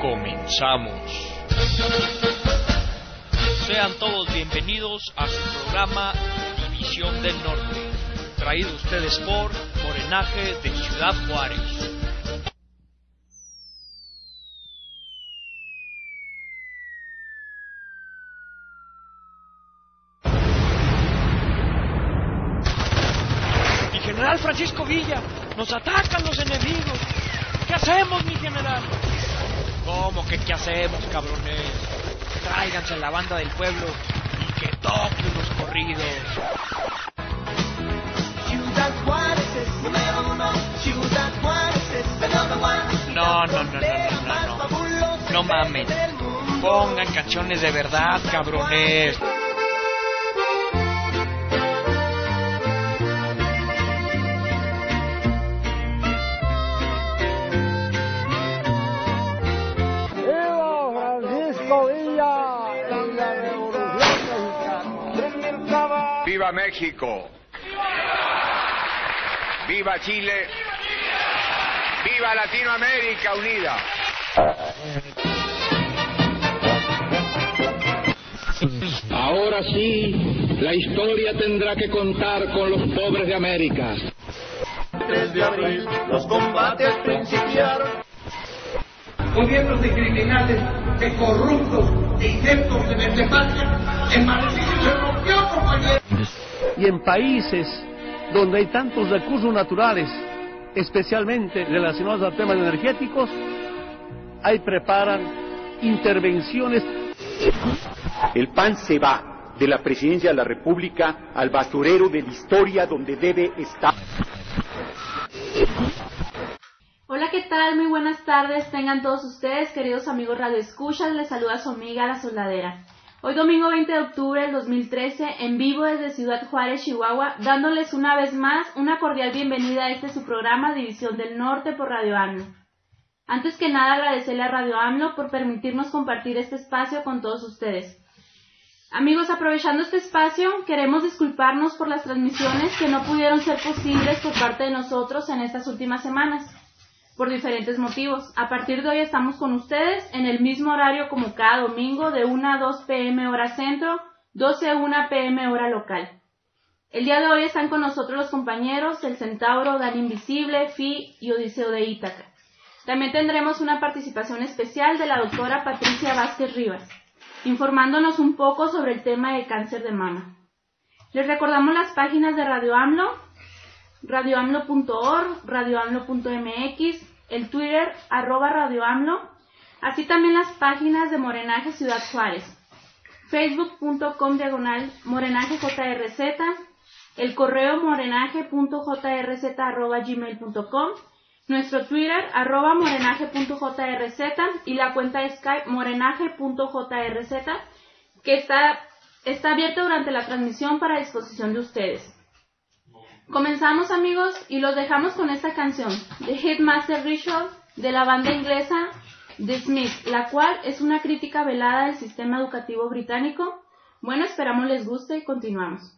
Comenzamos. Sean todos bienvenidos a su programa División del Norte, traído ustedes por Morenaje de Ciudad Juárez. Mi general Francisco Villa, nos atacan los enemigos. ¿Qué hacemos, mi general? ¿Cómo que qué hacemos, cabrones? Tráiganse a la banda del pueblo y que toquen los corridos. Ciudad Juárez es número uno. Ciudad Juárez es el number one. No, no, no, no, no, no, no. No mamen. Pongan canciones de verdad, cabrones. ¡Viva México! ¡Viva Chile! ¡Viva Latinoamérica unida! Ahora sí, la historia tendrá que contar con los pobres de América. 3 de abril, los combates principiaron. gobiernos de criminales, de corruptos, de ineptos, de se rompió, compañero. Y en países donde hay tantos recursos naturales, especialmente relacionados a temas energéticos, ahí preparan intervenciones El PAN se va de la presidencia de la República al basurero de la historia donde debe estar. Hola, ¿qué tal? Muy buenas tardes. Tengan todos ustedes, queridos amigos Radio Escuchas. Les saluda su amiga La Soldadera. Hoy domingo 20 de octubre del 2013, en vivo desde Ciudad Juárez, Chihuahua, dándoles una vez más una cordial bienvenida a este su programa División del Norte por Radio AMLO. Antes que nada agradecerle a Radio AMLO por permitirnos compartir este espacio con todos ustedes. Amigos, aprovechando este espacio, queremos disculparnos por las transmisiones que no pudieron ser posibles por parte de nosotros en estas últimas semanas por diferentes motivos. A partir de hoy estamos con ustedes en el mismo horario como cada domingo de 1 a 2 pm hora centro, 12 a 1 pm hora local. El día de hoy están con nosotros los compañeros El Centauro, Dan Invisible, Fi y Odiseo de Ítaca. También tendremos una participación especial de la doctora Patricia Vázquez Rivas, informándonos un poco sobre el tema de cáncer de mama. Les recordamos las páginas de Radio AMLO, radioamlo.org, radioamlo.mx, el Twitter arroba radioamlo, así también las páginas de Morenaje Ciudad Juárez, facebook.com diagonal morenajejrz, el correo morenaje.jrz arroba gmail.com, nuestro Twitter arroba morenaje.jrz y la cuenta de Skype morenaje.jrz que está, está abierta durante la transmisión para disposición de ustedes. Comenzamos amigos y los dejamos con esta canción, The Hitmaster Ritual, de la banda inglesa The Smiths, la cual es una crítica velada del sistema educativo británico. Bueno, esperamos les guste y continuamos.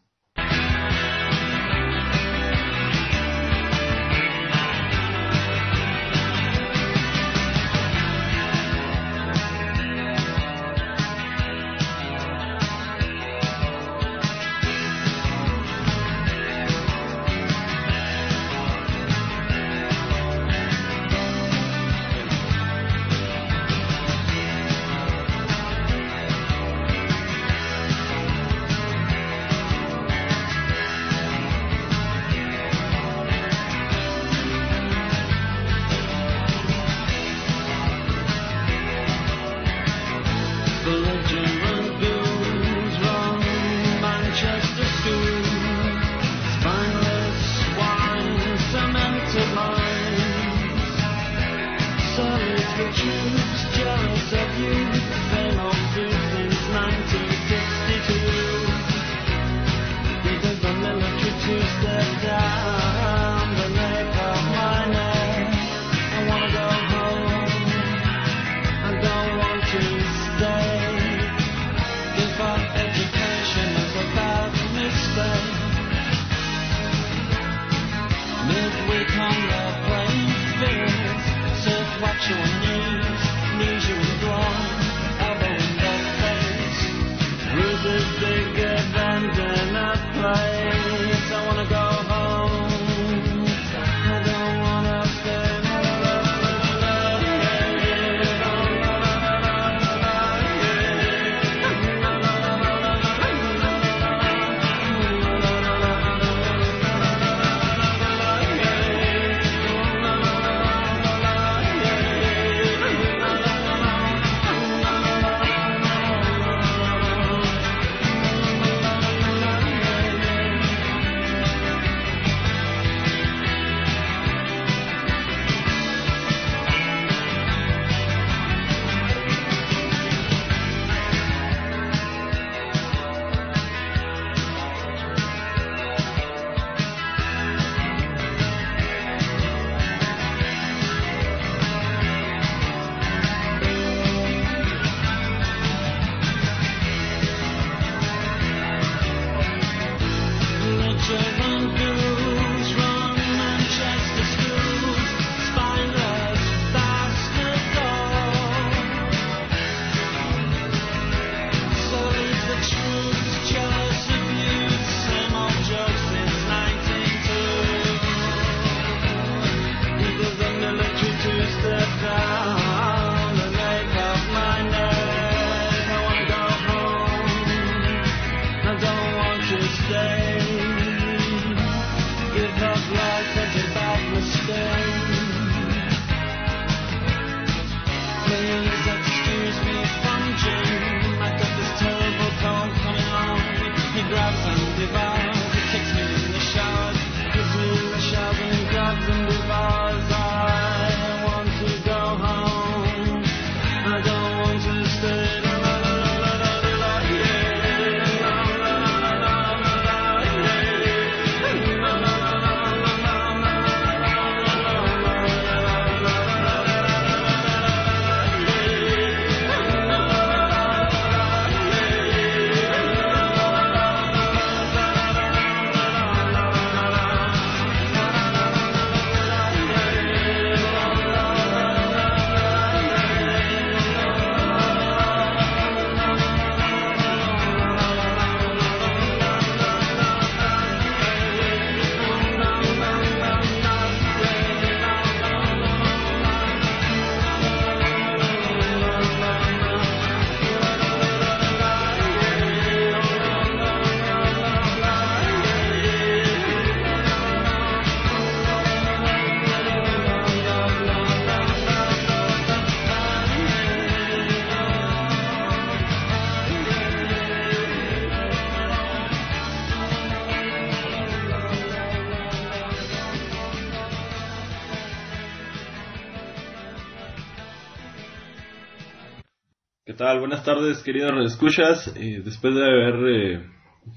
Buenas tardes, queridos escuchas. después de haber eh,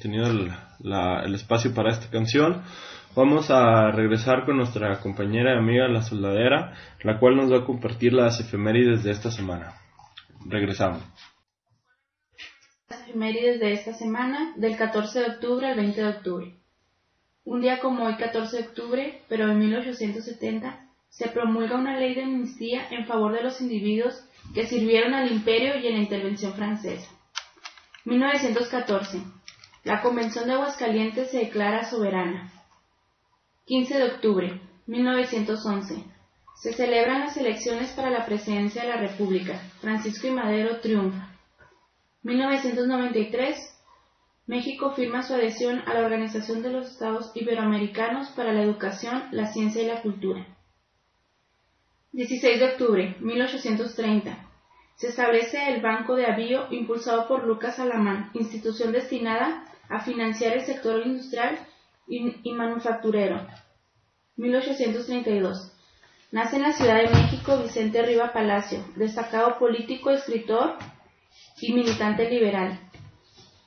tenido el, la- el espacio para esta canción, vamos a regresar con nuestra compañera y amiga La Soldadera, la cual nos va a compartir las efemérides de esta semana. Regresamos. Las efemérides de esta semana, del 14 de octubre al 20 de octubre. Un día como hoy, 14 de octubre, pero de 1870, se promulga una ley de amnistía en favor de los individuos que sirvieron al imperio y en la intervención francesa. 1914. La Convención de Aguascalientes se declara soberana. 15 de octubre, 1911. Se celebran las elecciones para la presidencia de la República. Francisco y Madero triunfa. 1993. México firma su adhesión a la Organización de los Estados Iberoamericanos para la Educación, la Ciencia y la Cultura. 16 de octubre, 1830. Se establece el Banco de Avío impulsado por Lucas Alamán, institución destinada a financiar el sector industrial y, y manufacturero. 1832. Nace en la Ciudad de México Vicente Riva Palacio, destacado político, escritor y militante liberal.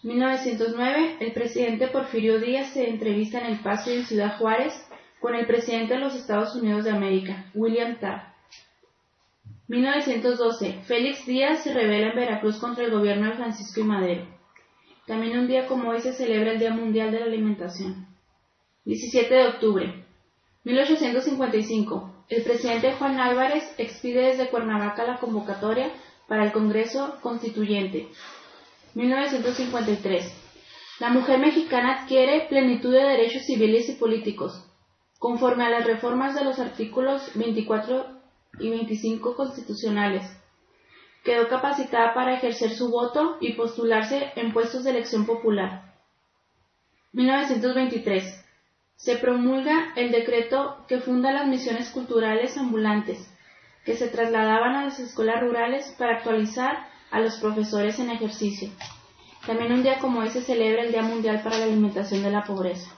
1909. El presidente Porfirio Díaz se entrevista en El Paso y en Ciudad Juárez con el presidente de los Estados Unidos de América, William Taft. 1912. Félix Díaz se rebela en Veracruz contra el gobierno de Francisco y Madero. También un día como hoy se celebra el Día Mundial de la Alimentación. 17 de octubre. 1855. El presidente Juan Álvarez expide desde Cuernavaca la convocatoria para el Congreso Constituyente. 1953. La mujer mexicana adquiere plenitud de derechos civiles y políticos, conforme a las reformas de los artículos 24 y 25 constitucionales. Quedó capacitada para ejercer su voto y postularse en puestos de elección popular. 1923. Se promulga el decreto que funda las misiones culturales ambulantes, que se trasladaban a las escuelas rurales para actualizar a los profesores en ejercicio. También un día como hoy se celebra el Día Mundial para la Alimentación de la Pobreza.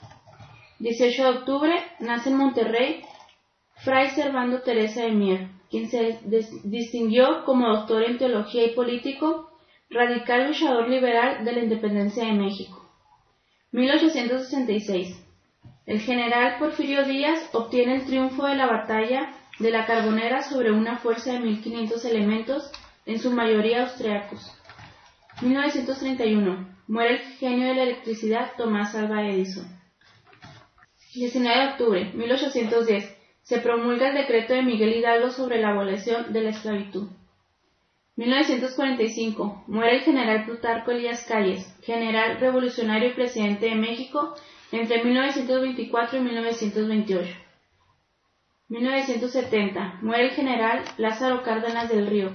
18 de octubre nace en Monterrey Fray Servando Teresa de Mier, quien se distinguió como doctor en teología y político, radical luchador liberal de la independencia de México. 1866. El general Porfirio Díaz obtiene el triunfo de la batalla de la Carbonera sobre una fuerza de 1.500 elementos, en su mayoría austriacos. 1931. Muere el genio de la electricidad Tomás Alva Edison. 19 de octubre 1810. Se promulga el decreto de Miguel Hidalgo sobre la abolición de la esclavitud. 1945. Muere el general Plutarco Elías Calles, general revolucionario y presidente de México entre 1924 y 1928. 1970. Muere el general Lázaro Cárdenas del Río,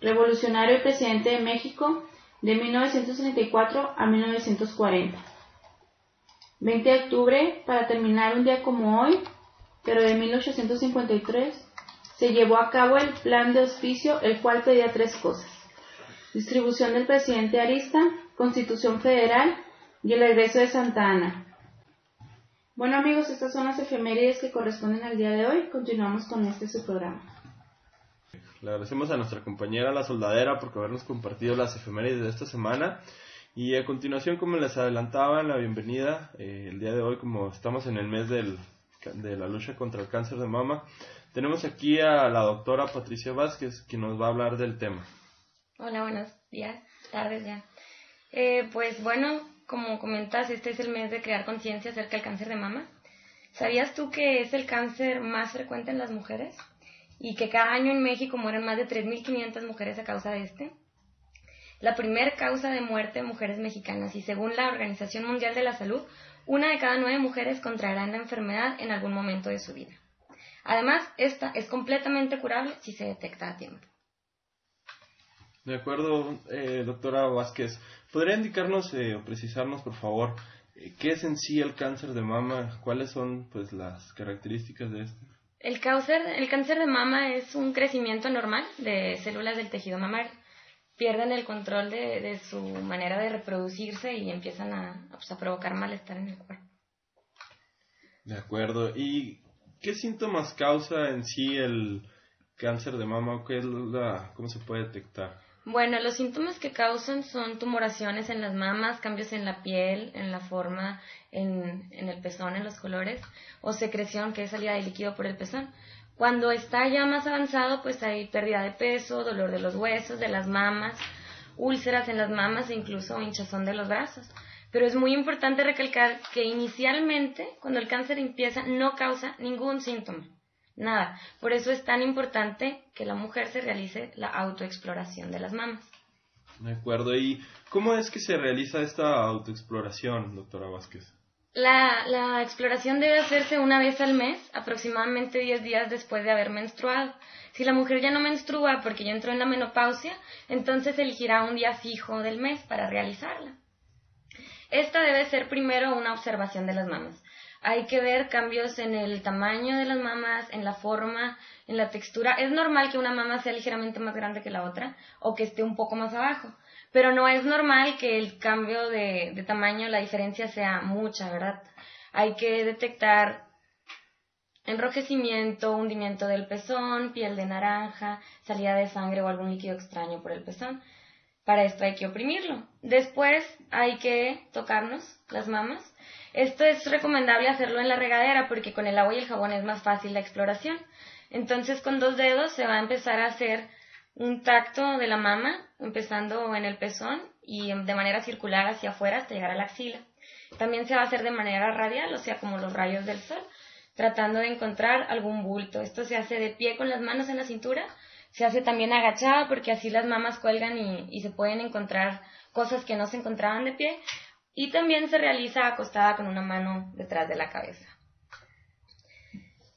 revolucionario y presidente de México de 1934 a 1940. 20 de octubre, para terminar un día como hoy, pero de 1853, se llevó a cabo el plan de auspicio, el cual pedía tres cosas. Distribución del presidente Arista, Constitución Federal y el regreso de Santa Ana. Bueno amigos, estas son las efemérides que corresponden al día de hoy. Continuamos con este su programa. Le agradecemos a nuestra compañera La Soldadera por habernos compartido las efemérides de esta semana. Y a continuación, como les adelantaba en la bienvenida, eh, el día de hoy, como estamos en el mes del, de la lucha contra el cáncer de mama, tenemos aquí a la doctora Patricia Vázquez, quien nos va a hablar del tema. Hola, buenos días, tardes ya. Eh, pues bueno, como comentas, este es el mes de crear conciencia acerca del cáncer de mama. ¿Sabías tú que es el cáncer más frecuente en las mujeres? Y que cada año en México mueren más de 3.500 mujeres a causa de este. La primera causa de muerte de mujeres mexicanas y según la Organización Mundial de la Salud, una de cada nueve mujeres contraerán la enfermedad en algún momento de su vida. Además, esta es completamente curable si se detecta a tiempo. De acuerdo, eh, doctora Vázquez. ¿Podría indicarnos eh, o precisarnos, por favor, eh, qué es en sí el cáncer de mama? ¿Cuáles son pues las características de este? El cáncer, el cáncer de mama es un crecimiento normal de células del tejido mamario. Pierden el control de, de su manera de reproducirse y empiezan a, pues, a provocar malestar en el cuerpo. De acuerdo. ¿Y qué síntomas causa en sí el cáncer de mama? ¿Qué es la, ¿Cómo se puede detectar? Bueno, los síntomas que causan son tumoraciones en las mamas, cambios en la piel, en la forma, en, en, el pezón, en los colores, o secreción, que es salida de líquido por el pezón. Cuando está ya más avanzado, pues hay pérdida de peso, dolor de los huesos, de las mamas, úlceras en las mamas e incluso hinchazón de los brazos. Pero es muy importante recalcar que inicialmente, cuando el cáncer empieza, no causa ningún síntoma. Nada. Por eso es tan importante que la mujer se realice la autoexploración de las mamas. De acuerdo. ¿Y cómo es que se realiza esta autoexploración, doctora Vázquez? La, la exploración debe hacerse una vez al mes, aproximadamente 10 días después de haber menstruado. Si la mujer ya no menstrua porque ya entró en la menopausia, entonces elegirá un día fijo del mes para realizarla. Esta debe ser primero una observación de las mamas hay que ver cambios en el tamaño de las mamas, en la forma, en la textura. Es normal que una mama sea ligeramente más grande que la otra o que esté un poco más abajo, pero no es normal que el cambio de, tamaño, la diferencia sea mucha, ¿verdad? Hay que detectar enrojecimiento, hundimiento del pezón, piel de naranja, salida de sangre o algún líquido extraño por el pezón. Para esto hay que oprimirlo. Después hay que tocarnos las mamas esto es recomendable hacerlo en la regadera porque con el agua y el jabón es más fácil la exploración. Entonces con dos dedos se va a empezar a hacer un tacto de la mama, empezando en el pezón y de manera circular hacia afuera hasta llegar a la axila. También se va a hacer de manera radial, o sea, como los rayos del sol, tratando de encontrar algún bulto. Esto se hace de pie con las manos en la cintura, se hace también agachada porque así las mamas cuelgan y, y se pueden encontrar cosas que no se encontraban de pie, y también se realiza acostada con una mano detrás de la cabeza.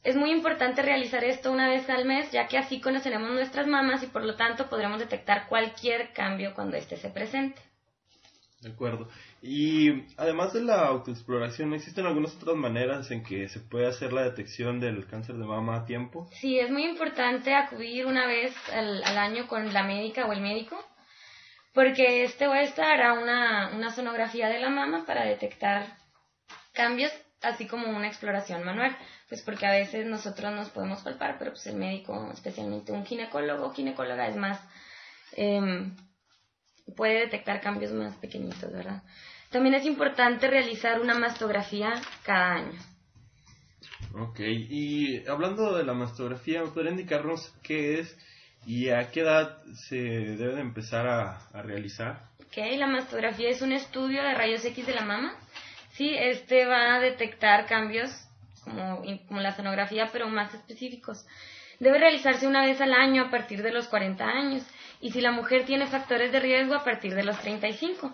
Es muy importante realizar esto una vez al mes, ya que así conoceremos nuestras mamas y por lo tanto podremos detectar cualquier cambio cuando éste se presente. De acuerdo. Y además de la autoexploración, ¿existen algunas otras maneras en que se puede hacer la detección del cáncer de mama a tiempo? Sí, es muy importante acudir una vez al, al año con la médica o el médico porque este o esta hará una, una sonografía de la mama para detectar cambios, así como una exploración manual, pues porque a veces nosotros nos podemos palpar, pero pues el médico, especialmente un ginecólogo o ginecóloga, es más, eh, puede detectar cambios más pequeñitos, ¿verdad? También es importante realizar una mastografía cada año. Ok, y hablando de la mastografía, ¿me podría indicarnos qué es ¿Y a qué edad se debe empezar a, a, realizar? Ok, la mastografía es un estudio de rayos X de la mama. Sí, este va a detectar cambios como, como la sonografía, pero más específicos. Debe realizarse una vez al año a partir de los 40 años y si la mujer tiene factores de riesgo a partir de los 35.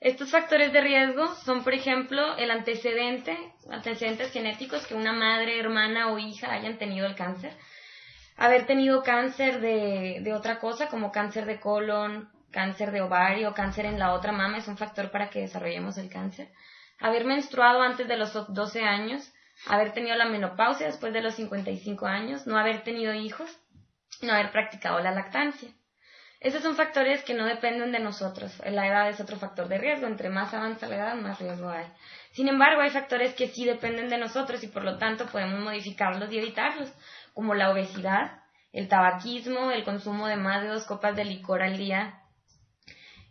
Estos factores de riesgo son, por ejemplo, el antecedente, antecedentes genéticos que una madre, hermana o hija hayan tenido el cáncer, haber tenido cáncer de, de otra cosa, como cáncer de colon, cáncer de ovario, cáncer en la otra mama, es un factor para que desarrollemos el cáncer. Haber menstruado antes de los 12 años, haber tenido la menopausia después de los 55 años, no haber tenido hijos, no haber practicado la lactancia. Esos son factores que no dependen de nosotros. La edad es otro factor de riesgo. Entre más avanza la edad, más riesgo hay. Sin embargo, hay factores que sí dependen de nosotros y por lo tanto podemos modificarlos y evitarlos, como la obesidad, el tabaquismo, el consumo de más de dos copas de licor al día,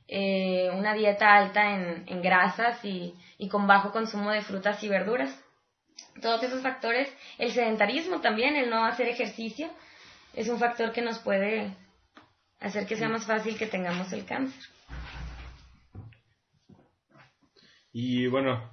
eh, una dieta alta en, grasas y con bajo consumo de frutas y verduras. Todos esos factores, el sedentarismo también, el no hacer ejercicio, es un factor que nos puede hacer que sea más fácil que tengamos el cáncer. Y bueno,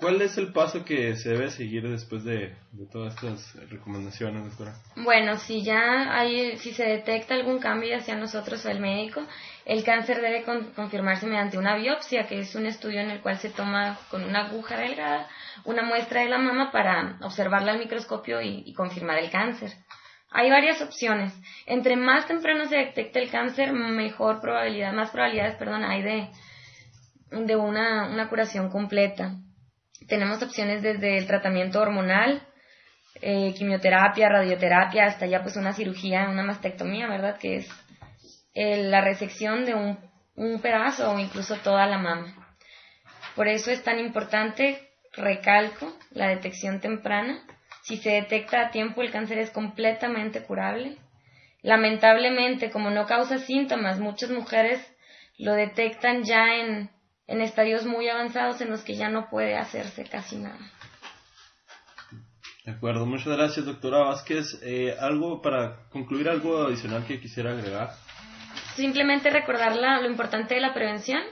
¿cuál es el paso que se debe seguir después de, todas estas recomendaciones, doctora? Bueno, si ya hay, si se detecta algún cambio hacia nosotros o el médico, el cáncer debe confirmarse mediante una biopsia, que es un estudio en el cual se toma con una aguja delgada una muestra de la mama para observarla al microscopio y confirmar el cáncer. Hay varias opciones. Entre más temprano se detecte el cáncer, mejor probabilidad, más probabilidades, perdón, hay de, de una, una curación completa. Tenemos opciones desde el tratamiento hormonal, eh, quimioterapia, radioterapia, hasta ya pues una cirugía, una mastectomía, ¿verdad? Que es eh, la resección de un, un pedazo o incluso toda la mama. Por eso es tan importante, recalco, la detección temprana si se detecta a tiempo, el cáncer es completamente curable. Lamentablemente, como no causa síntomas, muchas mujeres lo detectan ya en, en estadios muy avanzados en los que ya no puede hacerse casi nada. De acuerdo, muchas gracias, doctora Vázquez. Eh, ¿Algo para concluir, algo adicional que quisiera agregar? Simplemente recordar lo importante de la prevención.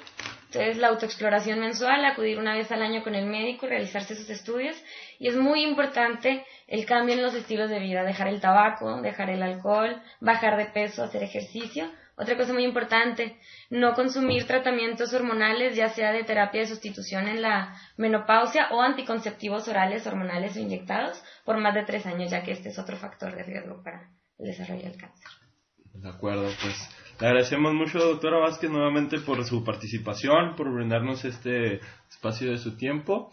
Entonces, la autoexploración mensual, acudir una vez al año con el médico, realizarse sus estudios y es muy importante el cambio en los estilos de vida, dejar el tabaco, dejar el alcohol, bajar de peso, hacer ejercicio. Otra cosa muy importante, no consumir tratamientos hormonales, ya sea de terapia de sustitución en la menopausia o anticonceptivos orales, hormonales o inyectados, por más de tres años, ya que este es otro factor de riesgo para el desarrollo del cáncer. De acuerdo, pues le agradecemos mucho, doctora Vázquez, nuevamente por su participación, por brindarnos este espacio de su tiempo.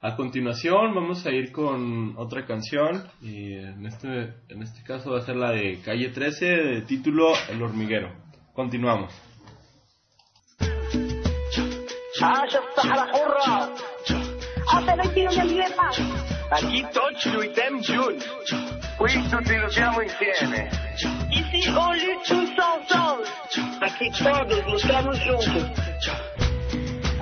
A continuación vamos a ir con otra canción y en este, en este caso va a ser la de Calle 13 de título El hormiguero. Continuamos. Aquí tots lluitem junts. Qui tutti lutiamo insieme. Ici on lutte tous ensemble. Aquí todos luchamos juntos.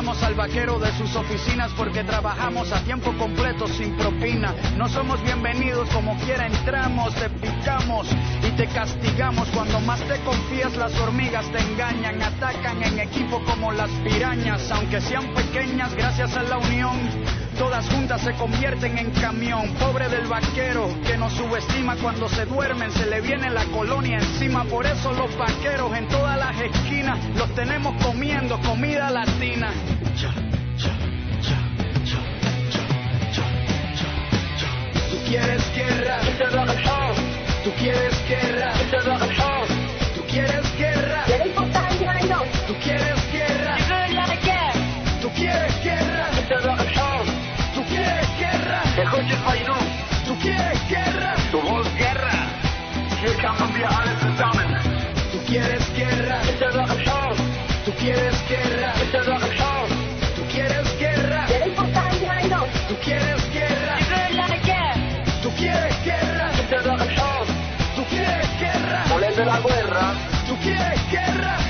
al vaquero de sus oficinas porque trabajamos a tiempo completo sin propina. No somos bienvenidos como quiera entramos, te picamos y te castigamos. Cuando más te confías las hormigas te engañan, atacan en equipo como las pirañas, aunque sean pequeñas gracias a la unión. Todas juntas se convierten en camión, pobre del vaquero que nos subestima cuando se duermen, se le viene la colonia encima. Por eso los vaqueros en todas las esquinas los tenemos comiendo comida latina. Tú quieres guerra, tú quieres guerra, guerra, tú quieres guerra, Du willst guerra. Hier kämpfen wir alle zusammen. tú quieres guerra, tú quieres guerra, tú quieres guerra, tú quieres guerra, tú quieres guerra, tú quieres guerra, Volete la guerra? tú quieres guerra.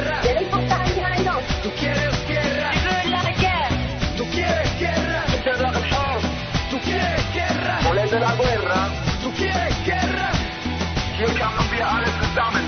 Volete la guerra? Tú quieres guerra. Kann wir alle zusammen.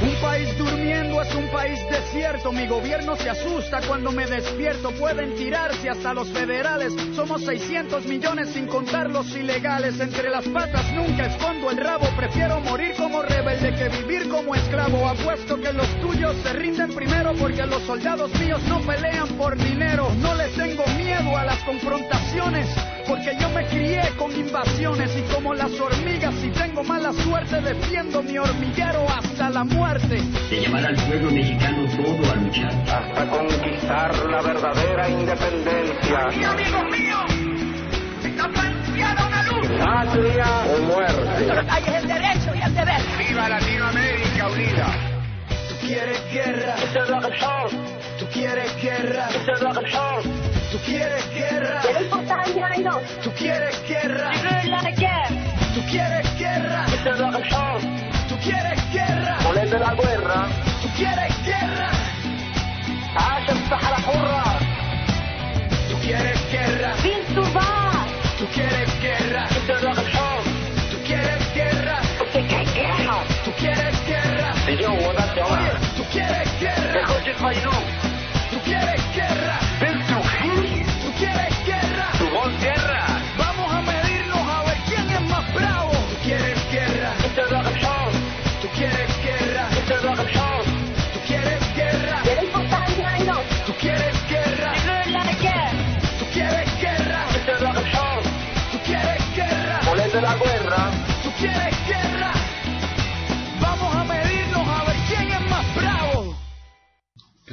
Un país durmiendo es un país desierto. Mi gobierno se asusta cuando me despierto. Pueden tirarse hasta los federales. Somos 600 millones sin contar los ilegales. Entre las patas nunca escondo el rabo. Prefiero morir como rebelde que vivir como esclavo. Apuesto que los tuyos se rinden primero porque los soldados míos no pelean por dinero. No les tengo miedo a las confrontaciones. Porque yo me crié con invasiones y como las hormigas, si tengo mala suerte, defiendo mi hormiguero hasta la muerte. de llamar al pueblo mexicano todo a luchar. Hasta conquistar la verdadera independencia. Y amigos míos, está planteada una lucha. Patria o muerte. Hay el derecho y el deber. ¡Viva Latinoamérica unida! Tú quieres guerra. Tú quieres guerra. Tú quieres guerra. Tú quieres guerra. Tú quieres guerra. Tú quieres guerra. Volete la guerra? Tú quieres guerra.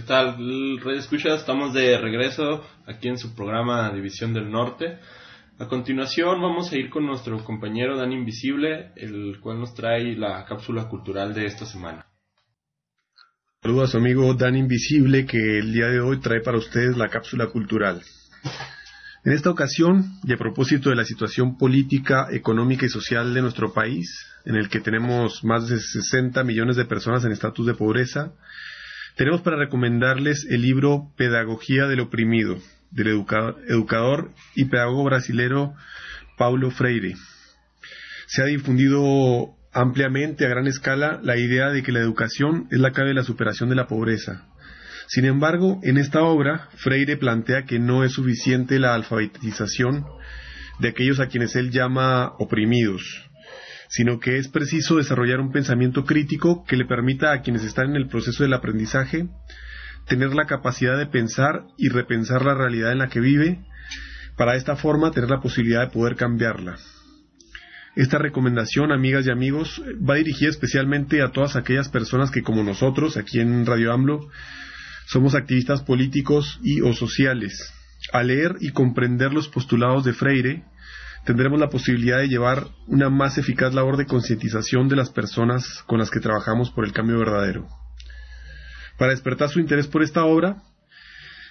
Tal, Escucha? Estamos de regreso aquí en su programa División del Norte. A continuación vamos a ir con nuestro compañero Dan Invisible, el cual nos trae la cápsula cultural de esta semana. Saludos a su amigo Dan Invisible que el día de hoy trae para ustedes la cápsula cultural. En esta ocasión, y a propósito de la situación política, económica y social de nuestro país, en el que tenemos más de 60 millones de personas en estatus de pobreza, tenemos para recomendarles el libro Pedagogía del Oprimido, del educa- educador y pedagogo brasilero Paulo Freire. Se ha difundido ampliamente a gran escala la idea de que la educación es la clave de la superación de la pobreza. Sin embargo, en esta obra, Freire plantea que no es suficiente la alfabetización de aquellos a quienes él llama oprimidos, sino que es preciso desarrollar un pensamiento crítico que le permita a quienes están en el proceso del aprendizaje tener la capacidad de pensar y repensar la realidad en la que vive, para esta forma tener la posibilidad de poder cambiarla. Esta recomendación, amigas y amigos, va dirigida especialmente a todas aquellas personas que, como nosotros, aquí en Radio AMLO, somos activistas políticos y o sociales. Al leer y comprender los postulados de Freire, tendremos la posibilidad de llevar una más eficaz labor de concientización de las personas con las que trabajamos por el cambio verdadero. Para despertar su interés por esta obra,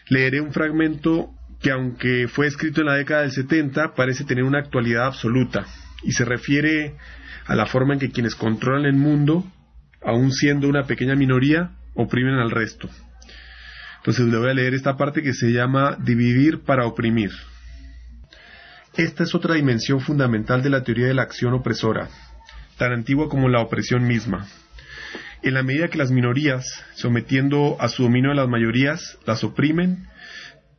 leeré un fragmento que aunque fue escrito en la década del 70, parece tener una actualidad absoluta y se refiere a la forma en que quienes controlan el mundo, aun siendo una pequeña minoría, oprimen al resto. Entonces le voy a leer esta parte que se llama Dividir para oprimir. Esta es otra dimensión fundamental de la teoría de la acción opresora, tan antigua como la opresión misma. En la medida que las minorías, sometiendo a su dominio a las mayorías, las oprimen,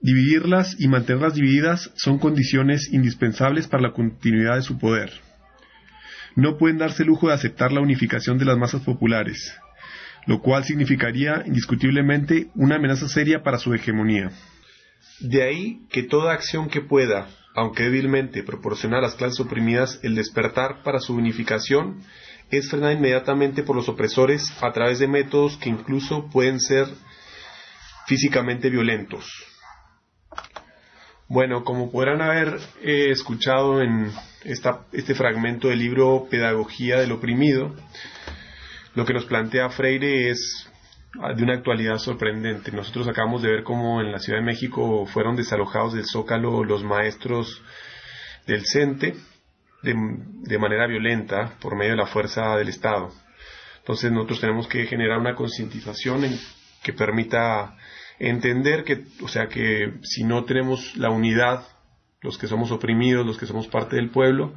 dividirlas y mantenerlas divididas son condiciones indispensables para la continuidad de su poder. No pueden darse el lujo de aceptar la unificación de las masas populares, lo cual significaría indiscutiblemente una amenaza seria para su hegemonía. De ahí que toda acción que pueda, aunque débilmente, proporcionar a las clases oprimidas el despertar para su unificación, es frenada inmediatamente por los opresores a través de métodos que incluso pueden ser físicamente violentos. Bueno, como podrán haber eh, escuchado en este fragmento del libro Pedagogía del Oprimido, lo que nos plantea Freire es de una actualidad sorprendente. Nosotros acabamos de ver cómo en la Ciudad de México fueron desalojados del Zócalo los maestros del CENTE de, de manera violenta por medio de la fuerza del Estado. Entonces nosotros tenemos que generar una concientización que permita entender que, o sea, que si no tenemos la unidad, los que somos oprimidos, los que somos parte del pueblo,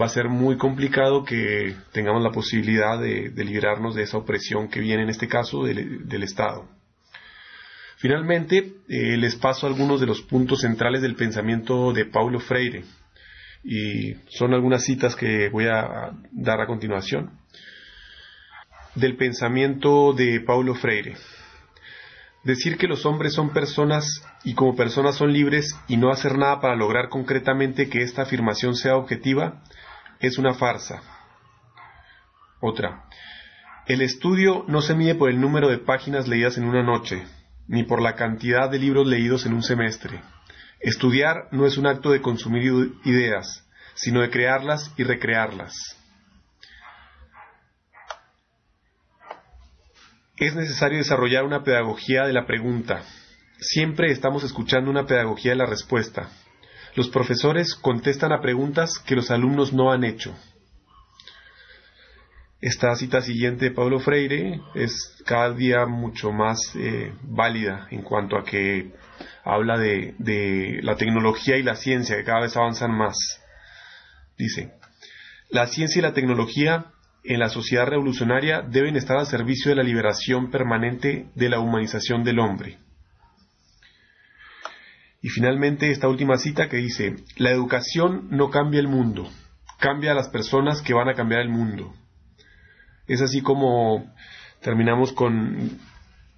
va a ser muy complicado que tengamos la posibilidad de, librarnos de esa opresión que viene en este caso del, del Estado. Finalmente, eh, les paso algunos de los puntos centrales del pensamiento de Paulo Freire y son algunas citas que voy a dar a continuación del pensamiento de Paulo Freire. Decir que los hombres son personas y como personas son libres y no hacer nada para lograr concretamente que esta afirmación sea objetiva es una farsa. Otra. El estudio no se mide por el número de páginas leídas en una noche, ni por la cantidad de libros leídos en un semestre. Estudiar no es un acto de consumir ideas, sino de crearlas y recrearlas. Es necesario desarrollar una pedagogía de la pregunta. Siempre estamos escuchando una pedagogía de la respuesta. Los profesores contestan a preguntas que los alumnos no han hecho. Esta cita siguiente de Pablo Freire es cada día mucho más eh, válida en cuanto a que habla de, de la tecnología y la ciencia que cada vez avanzan más. Dice, la ciencia y la tecnología en la sociedad revolucionaria deben estar al servicio de la liberación permanente de la humanización del hombre. Y finalmente esta última cita que dice, la educación no cambia el mundo, cambia a las personas que van a cambiar el mundo. Es así como terminamos con,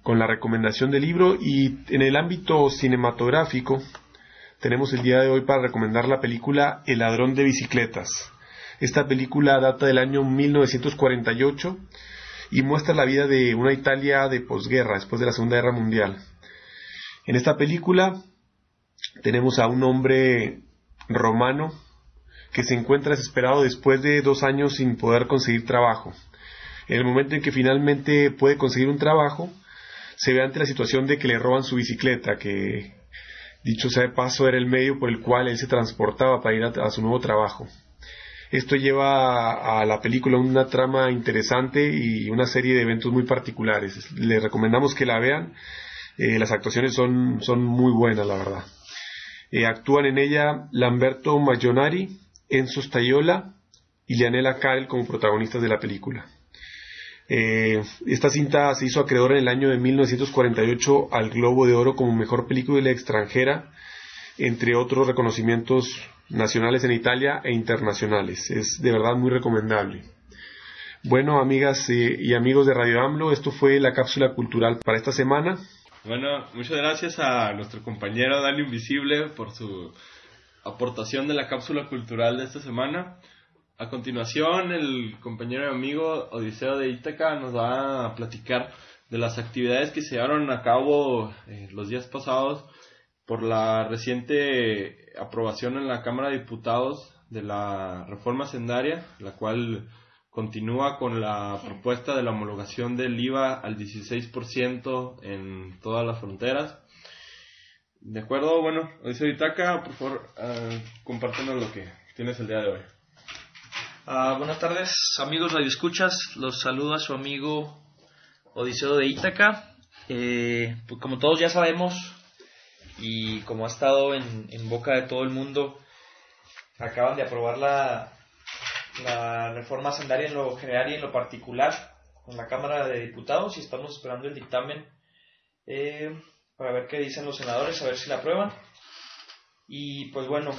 con la recomendación del libro y en el ámbito cinematográfico tenemos el día de hoy para recomendar la película El ladrón de bicicletas. Esta película data del año 1948 y muestra la vida de una Italia de posguerra, después de la Segunda Guerra Mundial. En esta película tenemos a un hombre romano que se encuentra desesperado después de dos años sin poder conseguir trabajo. En el momento en que finalmente puede conseguir un trabajo, se ve ante la situación de que le roban su bicicleta, que dicho sea de paso era el medio por el cual él se transportaba para ir a, su nuevo trabajo. Esto lleva a, la película una trama interesante y una serie de eventos muy particulares. Le recomendamos que la vean. Eh, las actuaciones son, son muy buenas, la verdad. Eh, actúan en ella Lamberto Majonari, Enzo Staiola y Lianela Karel como protagonistas de la película. Eh, esta cinta se hizo acreedora en el año de 1948 al Globo de Oro como mejor película extranjera, entre otros reconocimientos nacionales en Italia e internacionales. Es de verdad muy recomendable. Bueno, amigas eh, y amigos de Radio AMLO, esto fue la cápsula cultural para esta semana. Bueno, muchas gracias a nuestro compañero Dani Invisible por su aportación de la cápsula cultural de esta semana. A continuación, el compañero y amigo Odiseo de Ítaca nos va a platicar de las actividades que se llevaron a cabo eh, los días pasados por la reciente aprobación en la Cámara de Diputados de la reforma sendaria, la cual continúa con la propuesta de la homologación del IVA al 16% en todas las fronteras. De acuerdo, bueno, Odiseo Itaca, por favor, uh, compártenos lo que tienes el día de hoy. Uh, buenas tardes, amigos radioescuchas. Los saludo a su amigo Odiseo de Ítaca. Eh, pues como todos ya sabemos, y como ha estado en, en boca de todo el mundo, acaban de aprobar la, la reforma sendaria en lo general y en lo particular con la Cámara de Diputados y estamos esperando el dictamen eh, para ver qué dicen los senadores, a ver si la aprueban. Y pues bueno,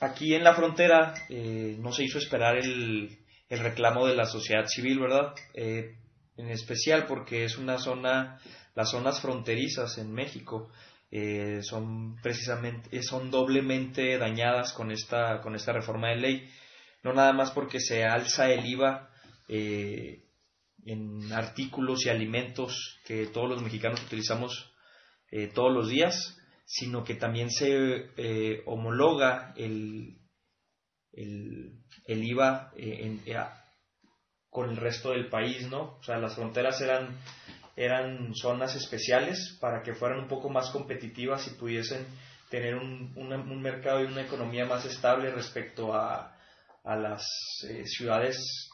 aquí en la frontera eh, no se hizo esperar el, el, reclamo de la sociedad civil, ¿verdad? Eh, en especial porque es una zona, las zonas fronterizas en México eh, son precisamente, son doblemente dañadas con esta, con esta reforma de ley. No nada más porque se alza el IVA eh, en artículos y alimentos que todos los mexicanos utilizamos eh, todos los días, sino que también se eh, homologa el, el, el IVA en, con el resto del país, ¿no? O sea, las fronteras eran, eran zonas especiales para que fueran un poco más competitivas y pudiesen tener un, un mercado y una economía más estable respecto a, a las eh, ciudades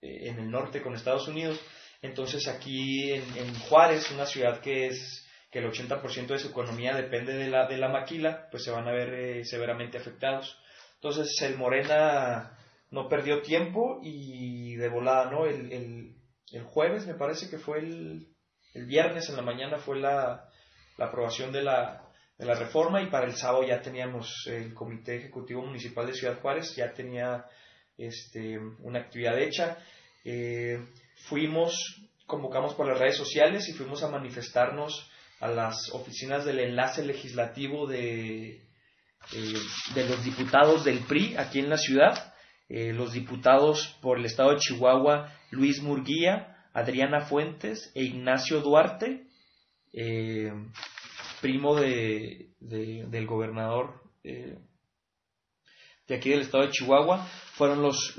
eh, en el norte con Estados Unidos. Entonces aquí en, en Juárez, una ciudad que es que el 80% de su economía depende de la, de la maquila, pues se van a ver eh, severamente afectados. Entonces el Morena no perdió tiempo y de volada, ¿no? El, el, el jueves me parece que fue el, el viernes en la mañana fue la, la aprobación de la, de la reforma y para el sábado ya teníamos el Comité Ejecutivo Municipal de Ciudad Juárez, ya tenía este, una actividad hecha. Eh, fuimos, convocamos por las redes sociales y fuimos a manifestarnos a las oficinas del enlace legislativo de, eh, de los diputados del PRI aquí en la ciudad eh, los diputados por el estado de Chihuahua, Luis Murguía, Adriana Fuentes e Ignacio Duarte, primo de, del gobernador eh, de aquí del estado de Chihuahua, fueron los,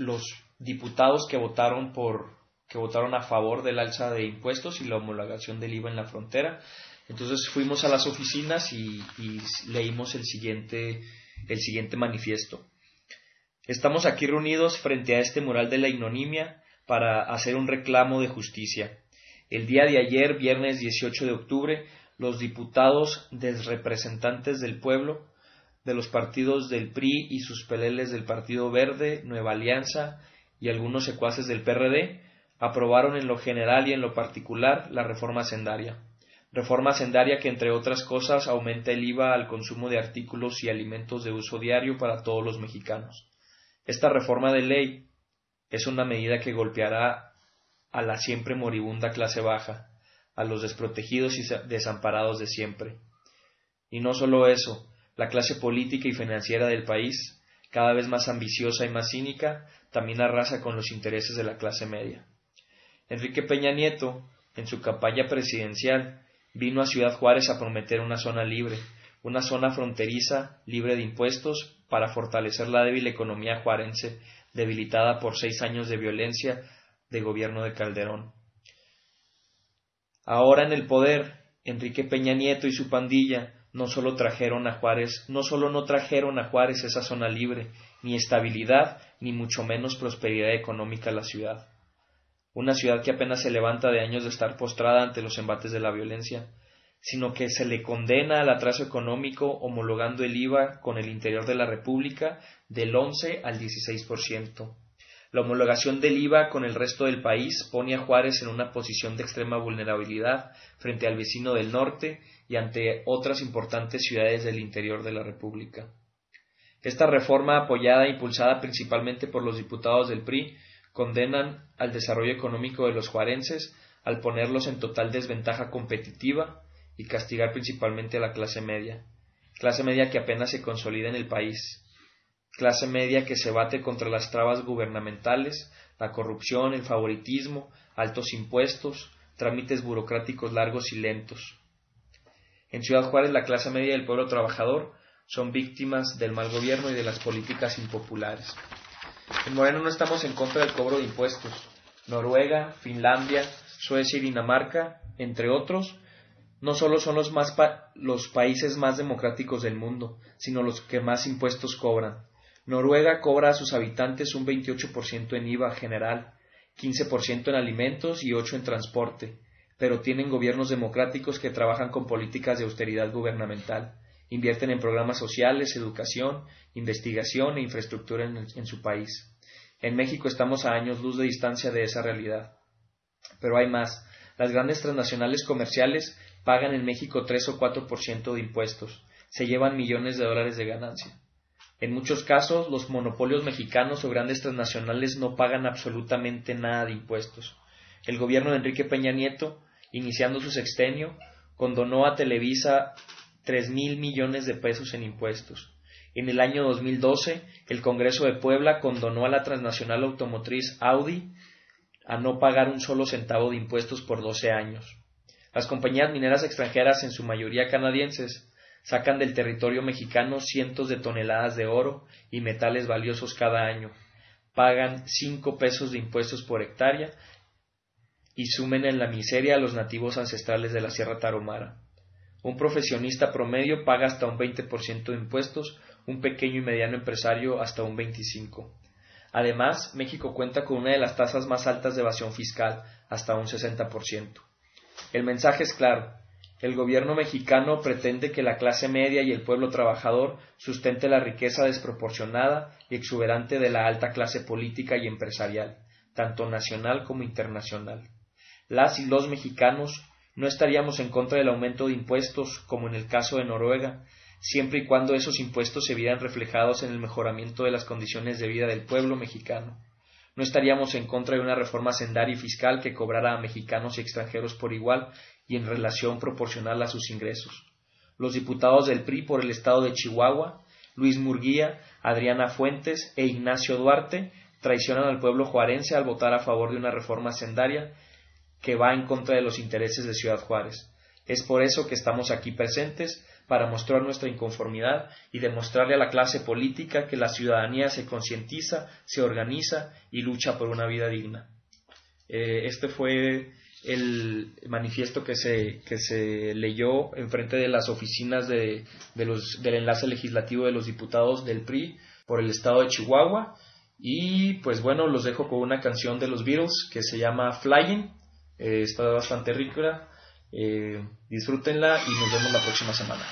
diputados que votaron por que votaron a favor del alza de impuestos y la homologación del IVA en la frontera. Entonces fuimos a las oficinas y, y leímos el siguiente, el siguiente manifiesto. Estamos aquí reunidos frente a este mural de la ignominia para hacer un reclamo de justicia. El día de ayer, viernes 18 de octubre, los diputados desrepresentantes del pueblo, de los partidos del PRI y sus peleles del Partido Verde, Nueva Alianza y algunos secuaces del PRD, aprobaron en lo general y en lo particular la reforma sendaria. Reforma sendaria que, entre otras cosas, aumenta el IVA al consumo de artículos y alimentos de uso diario para todos los mexicanos. Esta reforma de ley es una medida que golpeará a la siempre moribunda clase baja, a los desprotegidos y desamparados de siempre. Y no solo eso, la clase política y financiera del país, cada vez más ambiciosa y más cínica, también arrasa con los intereses de la clase media. Enrique Peña Nieto, en su campaña presidencial, vino a Ciudad Juárez a prometer una zona libre, una zona fronteriza libre de impuestos para fortalecer la débil economía juarense, debilitada por seis años de violencia de gobierno de Calderón. Ahora en el poder, Enrique Peña Nieto y su pandilla no solo trajeron a Juárez, no solo no trajeron a Juárez esa zona libre, ni estabilidad, ni mucho menos prosperidad económica a la ciudad. Una ciudad que apenas se levanta de años de estar postrada ante los embates de la violencia, sino que se le condena al atraso económico homologando el IVA con el interior de la República del 11 al 16%. La homologación del IVA con el resto del país pone a Juárez en una posición de extrema vulnerabilidad frente al vecino del norte y ante otras importantes ciudades del interior de la República. Esta reforma, apoyada e impulsada principalmente por los diputados del PRI, condenan al desarrollo económico de los juarenses al ponerlos en total desventaja competitiva y castigar principalmente a la clase media, clase media que apenas se consolida en el país, clase media que se bate contra las trabas gubernamentales, la corrupción, el favoritismo, altos impuestos, trámites burocráticos largos y lentos. En Ciudad Juárez la clase media y el pueblo trabajador son víctimas del mal gobierno y de las políticas impopulares. En Moreno no estamos en contra del cobro de impuestos. Noruega, Finlandia, Suecia y Dinamarca, entre otros, no solo son los, más los países más democráticos del mundo, sino los que más impuestos cobran. Noruega cobra a sus habitantes un 28% en IVA general, 15% en alimentos y 8% en transporte, pero tienen gobiernos democráticos que trabajan con políticas de austeridad gubernamental, invierten en programas sociales, educación, investigación e infraestructura en, su país. En México estamos a años luz de distancia de esa realidad. Pero hay más. Las grandes transnacionales comerciales pagan en México 3 o 4% de impuestos, se llevan millones de dólares de ganancia. En muchos casos, los monopolios mexicanos o grandes transnacionales no pagan absolutamente nada de impuestos. el gobierno de Enrique Peña Nieto, iniciando su sextenio, condonó a Televisa tres mil millones de pesos en impuestos. En el año 2012, el Congreso de Puebla condonó a la transnacional automotriz Audi a no pagar un solo centavo de impuestos por 12 años. Las compañías mineras extranjeras, en su mayoría canadienses, sacan del territorio mexicano cientos de toneladas de oro y metales valiosos cada año, pagan cinco pesos de impuestos por hectárea y sumen en la miseria a los nativos ancestrales de la Sierra Tarahumara. Un profesionista promedio paga hasta un 20% de impuestos, un pequeño y mediano empresario hasta un 25%. Además, México cuenta con una de las tasas más altas de evasión fiscal, hasta un 60%. El mensaje es claro. El gobierno mexicano pretende que la clase media y el pueblo trabajador sustente la riqueza desproporcionada y exuberante de la alta clase política y empresarial, tanto nacional como internacional. Las y los mexicanos no estaríamos en contra del aumento de impuestos, como en el caso de Noruega, siempre y cuando esos impuestos se vieran reflejados en el mejoramiento de las condiciones de vida del pueblo mexicano. No estaríamos en contra de una reforma sendaria y fiscal que cobrara a mexicanos y extranjeros por igual y en relación proporcional a sus ingresos. Los diputados del PRI por el estado de Chihuahua, Luis Murguía, Adriana Fuentes e Ignacio Duarte, traicionan al pueblo juarense al votar a favor de una reforma sendaria que va en contra de los intereses de Ciudad Juárez. Es por eso que estamos aquí presentes para mostrar nuestra inconformidad y demostrarle a la clase política que la ciudadanía se concientiza, se organiza y lucha por una vida digna. Eh, este fue el manifiesto que se, que se leyó en frente de las oficinas de, de los, del enlace legislativo de los diputados del PRI por el estado de Chihuahua. Y pues bueno, los dejo con una canción de los Beatles que se llama Flying. Eh, está bastante rica. Eh, disfrútenla y nos vemos la próxima semana.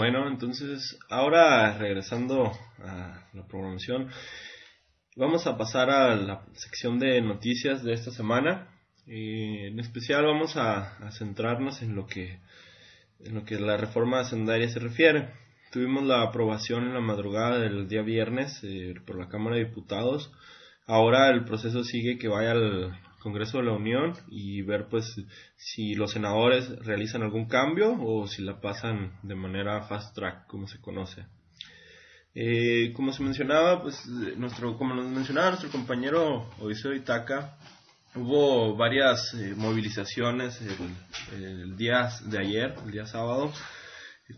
Bueno, entonces ahora regresando a la programación, vamos a pasar a la sección de noticias de esta semana. Y en especial vamos a, a centrarnos en lo que en lo que la reforma hacendaria se refiere. Tuvimos la aprobación en la madrugada del día viernes eh, por la Cámara de Diputados. Ahora el proceso sigue que vaya al Congreso de la Unión y ver pues si los senadores realizan algún cambio o si la pasan de manera fast track como se conoce. Eh, como se mencionaba, pues nuestro, como nos mencionaba nuestro compañero Odiseo Itaca, hubo varias eh, movilizaciones el, el, día de ayer, el día sábado,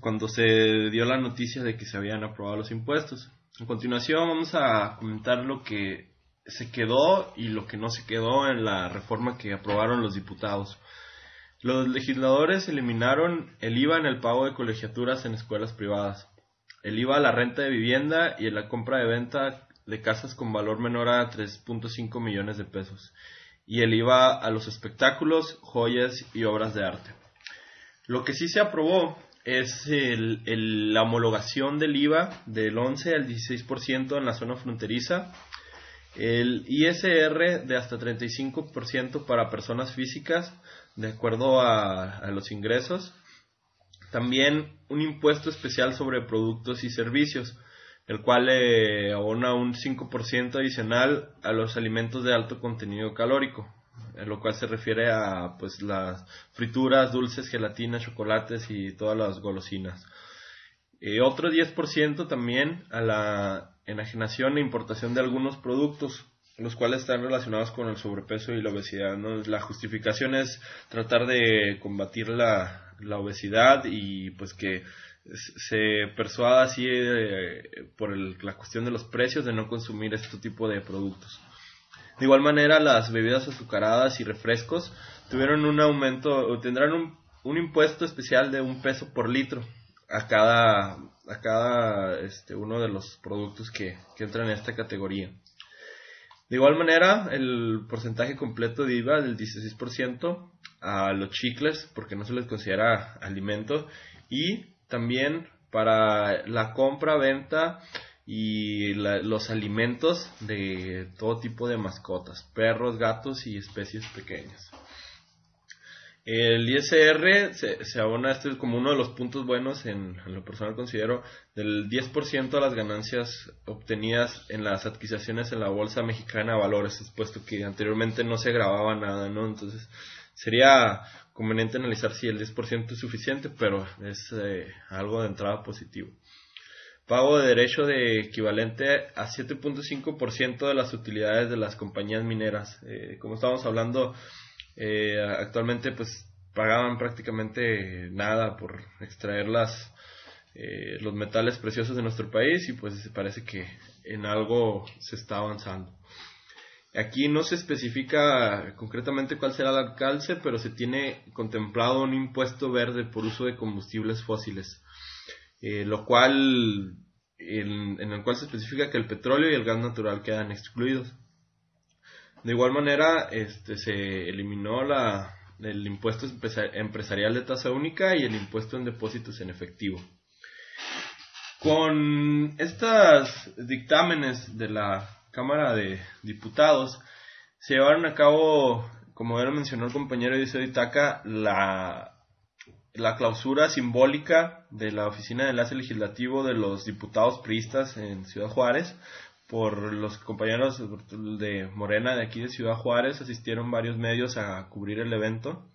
cuando se dio la noticia de que se habían aprobado los impuestos. A continuación vamos a comentar lo que se quedó y lo que no se quedó en la reforma que aprobaron los diputados. Los legisladores eliminaron el IVA en el pago de colegiaturas en escuelas privadas, el IVA a la renta de vivienda y en la compra de venta de casas con valor menor a 3.5 millones de pesos, y el IVA a los espectáculos, joyas y obras de arte. Lo que sí se aprobó es el, la homologación del IVA del 11 al 16% en la zona fronteriza, el ISR de hasta 35% para personas físicas de acuerdo a, los ingresos, también un impuesto especial sobre productos y servicios, el cual le abona un 5% adicional a los alimentos de alto contenido calórico, en lo cual se refiere a pues las frituras, dulces, gelatinas, chocolates y todas las golosinas. Eh, otro 10% también a la enajenación e importación de algunos productos, los cuales están relacionados con el sobrepeso y la obesidad. La justificación es tratar de combatir la, la obesidad y pues que se persuada así eh, por la cuestión de los precios de no consumir este tipo de productos. De igual manera, las bebidas azucaradas y refrescos tuvieron un aumento, tendrán un, un impuesto especial de un peso por litro a cada, a cada este, uno de los productos que, que entran en esta categoría. De igual manera, el porcentaje completo de IVA del 16% a los chicles, porque no se les considera alimento, y también para la compra, venta y los alimentos de todo tipo de mascotas, perros, gatos y especies pequeñas. El ISR se, abona, este es como uno de los puntos buenos, en, lo personal considero, del 10% a las ganancias obtenidas en las adquisiciones en la Bolsa Mexicana de Valores, puesto que anteriormente no se grababa nada, ¿no? Entonces, sería conveniente analizar si el 10% es suficiente, pero es eh, algo de entrada positivo. Pago de derecho de equivalente a 7.5% de las utilidades de las compañías mineras. Eh, como estábamos hablando, eh, actualmente pues pagaban prácticamente nada por extraer las, los metales preciosos de nuestro país y pues parece que en algo se está avanzando. Aquí no se especifica concretamente cuál será el alcance, pero se tiene contemplado un impuesto verde por uso de combustibles fósiles, eh, lo cual en, el cual se especifica que el petróleo y el gas natural quedan excluidos. De igual manera, este, se eliminó la, el impuesto empresarial de tasa única y el impuesto en depósitos en efectivo. Con estos dictámenes de la Cámara de Diputados, se llevaron a cabo, como ya lo mencionó el compañero de Itaca, la, la clausura simbólica de la Oficina de Enlace Legislativo de los diputados priistas en Ciudad Juárez por los compañeros de Morena de aquí de Ciudad Juárez, asistieron varios medios a cubrir el evento.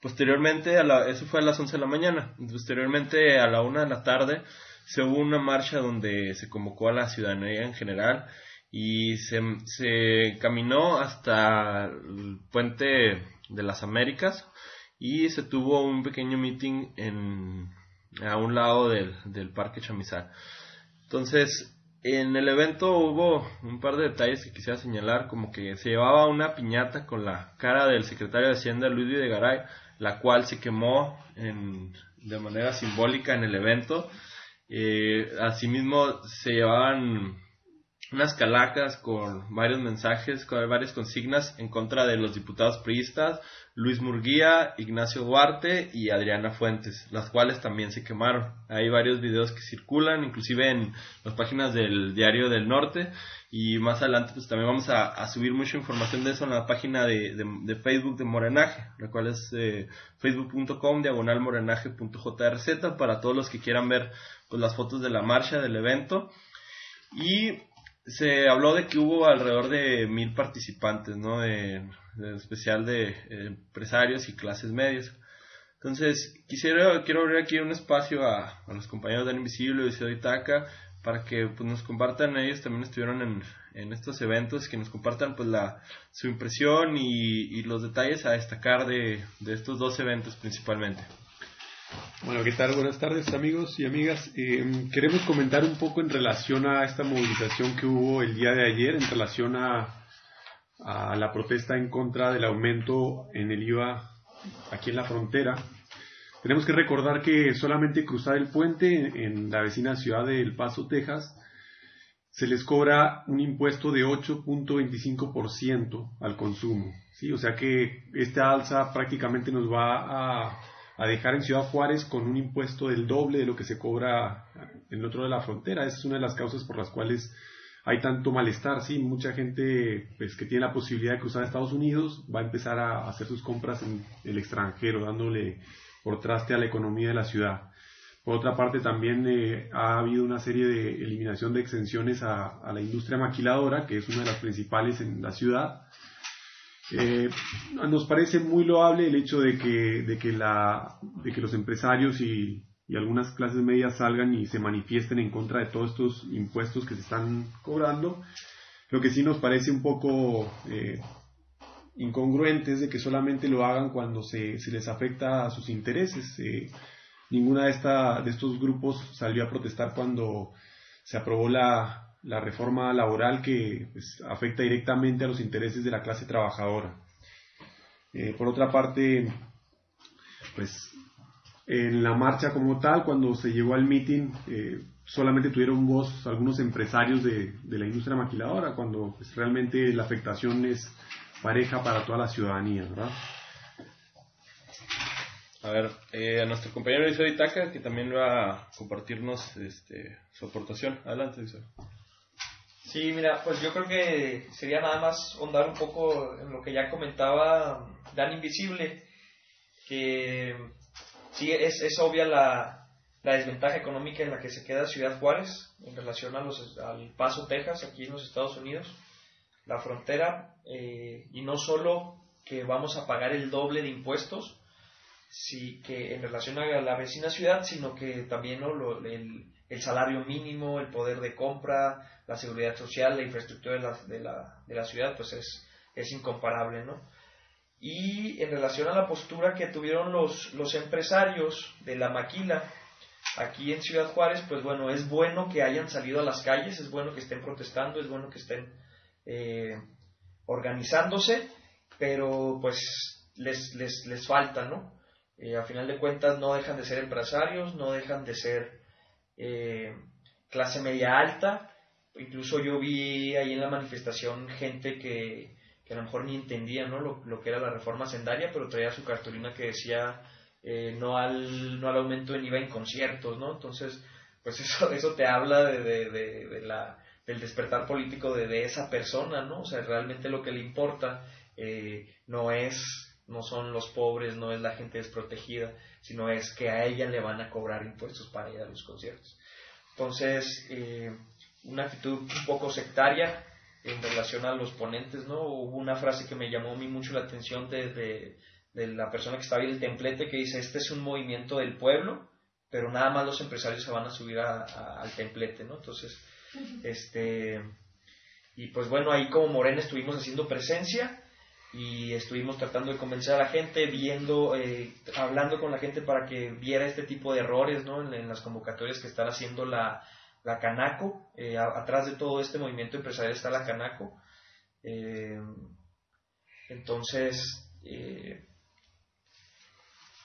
Posteriormente, a la, eso fue a las 11 de la mañana. Posteriormente, a la 1 de la tarde, se hubo una marcha donde se convocó a la ciudadanía en general y se, se caminó hasta el puente de las Américas y se tuvo un pequeño meeting en, a un lado del, del Parque Chamizal. Entonces, en el evento hubo un par de detalles que quisiera señalar, como que se llevaba una piñata con la cara del secretario de Hacienda Luis Videgaray, la cual se quemó en, de manera simbólica en el evento. Eh, asimismo, se llevaban unas calacas con varios mensajes, con varias consignas en contra de los diputados priistas, Luis Murguía, Ignacio Duarte y Adriana Fuentes, las cuales también se quemaron. Hay varios videos que circulan, inclusive en las páginas del Diario del Norte, y más adelante pues también vamos a, subir mucha información de eso en la página de, Facebook de Morenaje, la cual es eh, facebook.com diagonal morenaje.jrz para todos los que quieran ver pues las fotos de la marcha del evento. Y se habló de que hubo alrededor de mil participantes, ¿no? De, especial de eh, empresarios y clases medias. Entonces, quisiera, quiero abrir aquí un espacio a, los compañeros de Invisible y de Itaca para que pues, nos compartan, ellos también estuvieron en, en estos eventos, que nos compartan pues la, su impresión y, y los detalles a destacar de, de estos dos eventos principalmente. Bueno, ¿qué tal? Buenas tardes amigos y amigas. Eh, queremos comentar un poco en relación a esta movilización que hubo el día de ayer, en relación a, la protesta en contra del aumento en el IVA aquí en la frontera. Tenemos que recordar que solamente cruzar el puente en la vecina ciudad de El Paso, Texas, se les cobra un impuesto de 8.25% al consumo. ¿sí? O sea que esta alza prácticamente nos va a, a, dejar en Ciudad Juárez con un impuesto del doble de lo que se cobra en el otro de la frontera. Esa es una de las causas por las cuales hay tanto malestar. Sí, mucha gente pues, que tiene la posibilidad de cruzar Estados Unidos va a empezar a hacer sus compras en el extranjero, dándole por traste a la economía de la ciudad. Por otra parte, también eh, ha habido una serie de eliminación de exenciones a, la industria maquiladora, que es una de las principales en la ciudad. Eh, nos parece muy loable el hecho de que, de que, la, de que los empresarios y, y, algunas clases medias salgan y se manifiesten en contra de todos estos impuestos que se están cobrando. Lo que sí nos parece un poco eh, incongruente es de que solamente lo hagan cuando se, se les afecta a sus intereses. Eh, ninguna de, esta, de estos grupos salió a protestar cuando se aprobó la, la reforma laboral que pues, afecta directamente a los intereses de la clase trabajadora. Eh, por otra parte, pues en la marcha como tal, cuando se llegó al meeting, eh, solamente tuvieron voz algunos empresarios de, de la industria maquiladora, cuando pues, realmente la afectación es pareja para toda la ciudadanía, ¿verdad? A ver, eh, a nuestro compañero Isao Itaca, que también va a compartirnos este, su aportación. Adelante, Isao. Sí, mira, pues yo creo que sería nada más ahondar un poco en lo que ya comentaba Dan Invisible, que sí es, es obvia la, la desventaja económica en la que se queda Ciudad Juárez en relación a los, al Paso, Texas, aquí en los Estados Unidos, la frontera, eh, y no solo que vamos a pagar el doble de impuestos, sí, que en relación a la vecina ciudad, sino que también ¿no? Lo, el, el, salario mínimo, el poder de compra, la seguridad social, la infraestructura de la, de la, de la ciudad, pues es, es incomparable, ¿no? Y en relación a la postura que tuvieron los, los empresarios de la maquila aquí en Ciudad Juárez, pues bueno, es bueno que hayan salido a las calles, es bueno que estén protestando, es bueno que estén eh, organizándose, pero pues les, les, les falta, ¿no? Eh, a final de cuentas no dejan de ser empresarios, no dejan de ser eh, clase media alta. Incluso yo vi ahí en la manifestación gente que, que a lo mejor ni entendía ¿no? lo, lo, que era la reforma sendaria, pero traía su cartulina que decía eh, no, al, no al aumento del IVA en conciertos, ¿no? Entonces, pues eso, eso te habla de, de, de, de la, del despertar político de, esa persona, ¿no? O sea, realmente lo que le importa eh, no es no son los pobres, no es la gente desprotegida, sino es que a ella le van a cobrar impuestos para ir a los conciertos. Entonces, eh, una actitud un poco sectaria en relación a los ponentes, ¿no? Hubo una frase que me llamó a mí mucho la atención de, de, de la persona que estaba ahí, el templete, que dice, este es un movimiento del pueblo, pero nada más los empresarios se van a subir a, a, al templete, ¿no? Entonces, este, y pues bueno, ahí como Morena estuvimos haciendo presencia, y estuvimos tratando de convencer a la gente, viendo, eh, hablando con la gente para que viera este tipo de errores ¿no? en, las convocatorias que están haciendo la, la Canaco. Eh, atrás de todo este movimiento empresarial está la Canaco. Eh, entonces,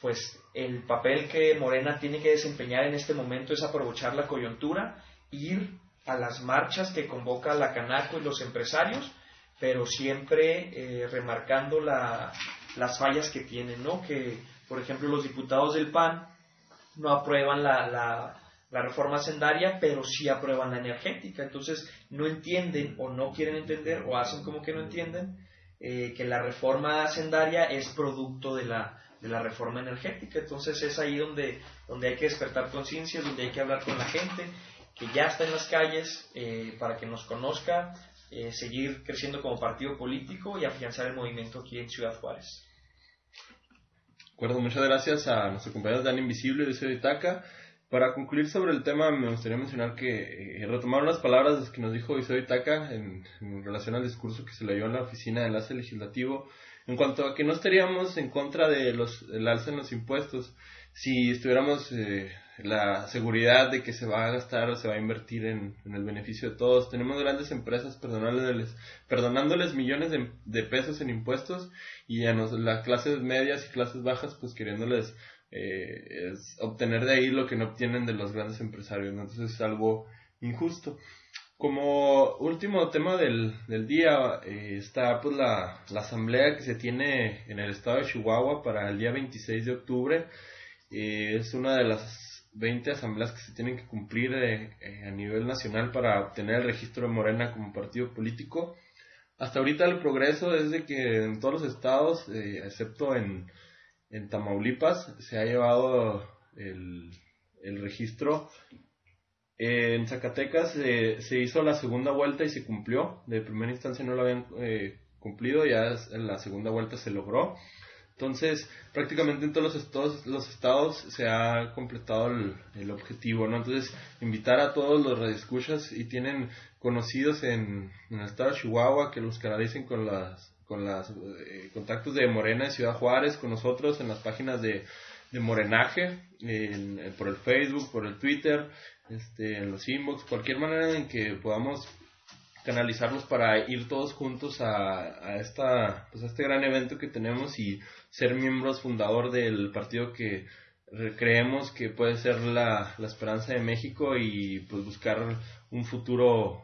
pues el papel que Morena tiene que desempeñar en este momento es aprovechar la coyuntura, ir a las marchas que convoca la Canaco y los empresarios, pero siempre eh, remarcando la, las fallas que tienen, ¿no? Que, por ejemplo, los diputados del PAN no aprueban la, la, la, reforma sendaria, pero sí aprueban la energética. Entonces, no entienden o no quieren entender o hacen como que no entienden eh, que la reforma sendaria es producto de la, de la reforma energética. Entonces, es ahí donde, donde hay que despertar conciencias, donde hay que hablar con la gente que ya está en las calles eh, para que nos conozca, eh, seguir creciendo como partido político y afianzar el movimiento aquí en Ciudad Juárez. Acuerdo, muchas gracias a nuestro compañero Dan Invisible de Ciudad Itaca. Para concluir sobre el tema, me gustaría mencionar que eh, retomar unas palabras que nos dijo Isoy Itaca en, en, relación al discurso que se le dio en la oficina de enlace legislativo en cuanto a que no estaríamos en contra de los, del alza en los impuestos, si estuviéramos eh, la seguridad de que se va a gastar o se va a invertir en, el beneficio de todos. Tenemos grandes empresas perdonándoles, perdonándoles millones de, pesos en impuestos y a las clases medias y clases bajas pues queriéndoles eh, obtener de ahí lo que no obtienen de los grandes empresarios. Entonces es algo injusto. Como último tema del, del día eh, está pues la, la asamblea que se tiene en el estado de Chihuahua para el día 26 de octubre. Eh, es una de las 20 asambleas que se tienen que cumplir eh, eh, a nivel nacional para obtener el registro de Morena como partido político. Hasta ahorita el progreso es de que en todos los estados, eh, excepto en, en, Tamaulipas, se ha llevado el, el registro. en Zacatecas se hizo la segunda vuelta y se cumplió. De primera instancia no lo habían cumplido, ya en la segunda vuelta se logró. Entonces, prácticamente en todos los estados, los estados se ha completado el, objetivo, ¿no? Entonces, invitar a todos los radioescuchas y tienen conocidos en, el estado de Chihuahua que los canalicen con las con los eh, contactos de Morena de Ciudad Juárez con nosotros en las páginas de, Morenaje, por el Facebook, por el Twitter, este, en los inbox, cualquier manera en que podamos canalizarlos para ir todos juntos a, a, esta, pues a este gran evento que tenemos y ser miembros fundador del partido que creemos que puede ser la, la esperanza de México y pues buscar un futuro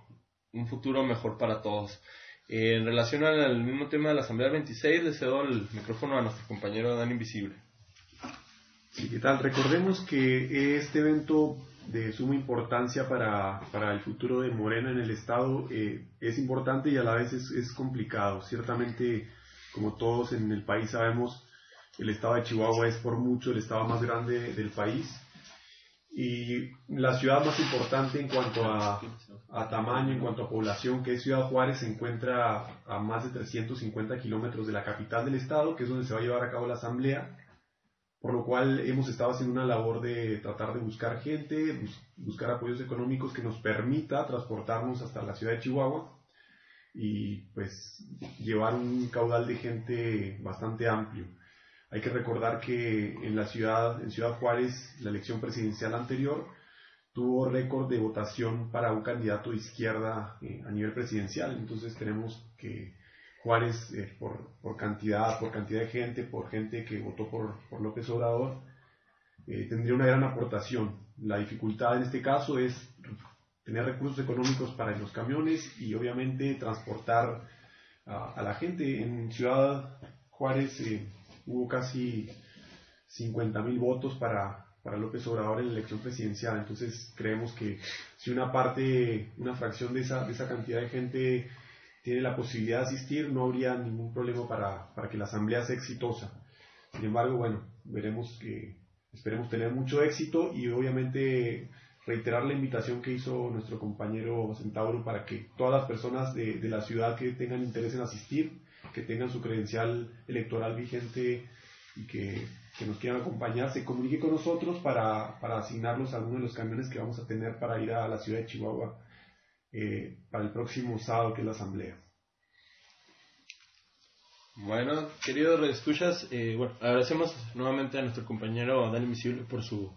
un futuro mejor para todos. en relación al mismo tema de la Asamblea 26, le cedo el micrófono a nuestro compañero Dan Invisible. Sí, ¿qué tal? Recordemos que este evento de suma importancia para, para el futuro de Morena en el Estado eh, es importante y a la vez es, es complicado. Ciertamente como todos en el país sabemos, el estado de Chihuahua es por mucho el estado más grande del país. Y la ciudad más importante en cuanto a, tamaño, en cuanto a población, que es Ciudad Juárez, se encuentra a más de 350 kilómetros de la capital del estado, que es donde se va a llevar a cabo la asamblea, por lo cual hemos estado haciendo una labor de tratar de buscar gente, buscar apoyos económicos que nos permita transportarnos hasta la ciudad de Chihuahua y pues llevar un caudal de gente bastante amplio. Hay que recordar que en la ciudad, en Ciudad Juárez, la elección presidencial anterior tuvo récord de votación para un candidato de izquierda eh, a nivel presidencial. Entonces tenemos que Juárez, eh, por, por, cantidad, por cantidad de gente, por gente que votó por, por López Obrador, eh, tendría una gran aportación. La dificultad en este caso es tener recursos económicos para los camiones y obviamente transportar a, la gente. En Ciudad Juárez eh, hubo casi 50 mil votos para, para López Obrador en la elección presidencial. Entonces creemos que si una parte, una fracción de esa, de esa cantidad de gente tiene la posibilidad de asistir, no habría ningún problema para, para que la asamblea sea exitosa. Sin embargo, bueno, veremos que esperemos tener mucho éxito y obviamente reiterar la invitación que hizo nuestro compañero Centauro para que todas las personas de, la ciudad que tengan interés en asistir, que tengan su credencial electoral vigente y que, nos quieran acompañar, se comunique con nosotros para, para asignarlos a alguno de los camiones que vamos a tener para ir a la ciudad de Chihuahua eh, para el próximo sábado, que es la asamblea. Bueno, queridos escuchas, eh, bueno, agradecemos nuevamente a nuestro compañero Dani Invisible por su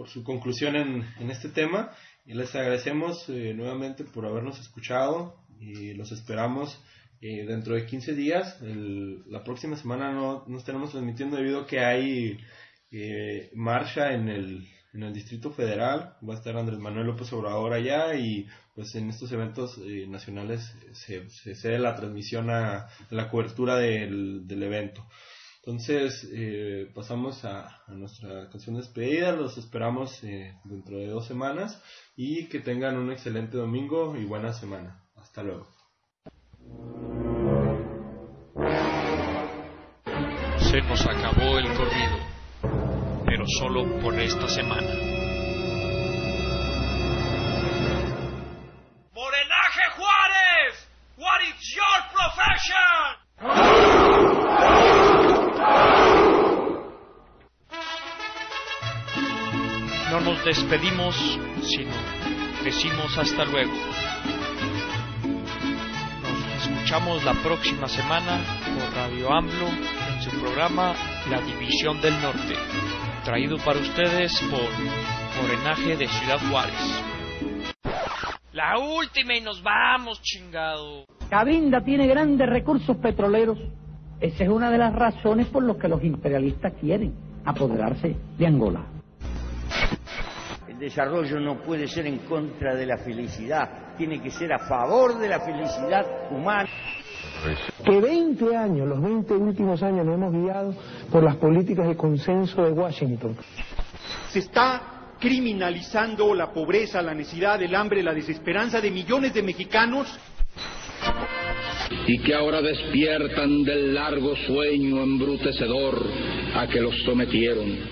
por su conclusión en, este tema y les agradecemos eh, nuevamente por habernos escuchado y los esperamos eh, dentro de 15 días. la próxima semana no, no estaremos transmitiendo debido a que hay eh, marcha en el, en el Distrito Federal. Va a estar Andrés Manuel López Obrador allá y pues en estos eventos nacionales se, se cede la transmisión a, la cobertura del evento. Entonces, eh, pasamos a, nuestra canción de despedida. Los esperamos eh, dentro de dos semanas y que tengan un excelente domingo y buena semana. Hasta luego. Se nos acabó el corrido, pero solo por esta semana. Morenaje Juárez, what is your profession? No nos despedimos, sino decimos hasta luego. Nos escuchamos la próxima semana por Radio AMLO en su programa La División del Norte. traído para ustedes por Morenaje de Ciudad Juárez. La última y nos vamos, chingado. Cabinda tiene grandes recursos petroleros. Esa es una de las razones por las que los imperialistas quieren apoderarse de Angola. El desarrollo no puede ser en contra de la felicidad, tiene que ser a favor de la felicidad humana. Que 20 años, los 20 últimos años, nos hemos guiado por las políticas de consenso de Washington. Se está criminalizando la pobreza, la necesidad, el hambre, la desesperanza de millones de mexicanos. Y que ahora despiertan del largo sueño embrutecedor a que los sometieron.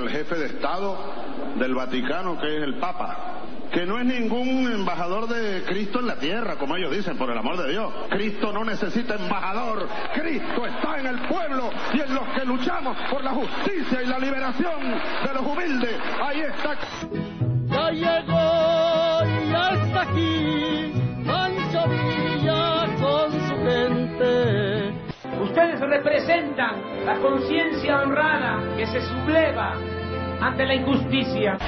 El jefe de Estado del Vaticano, que es el Papa, que no es ningún embajador de Cristo en la tierra, como ellos dicen, por el amor de Dios. Cristo no necesita embajador, Cristo está en el pueblo y en los que luchamos por la justicia y la liberación de los humildes. Ahí está. Ya llegó y hasta aquí, Pancho Villa con su gente. Ustedes representan la conciencia honrada que se subleva ante la injusticia.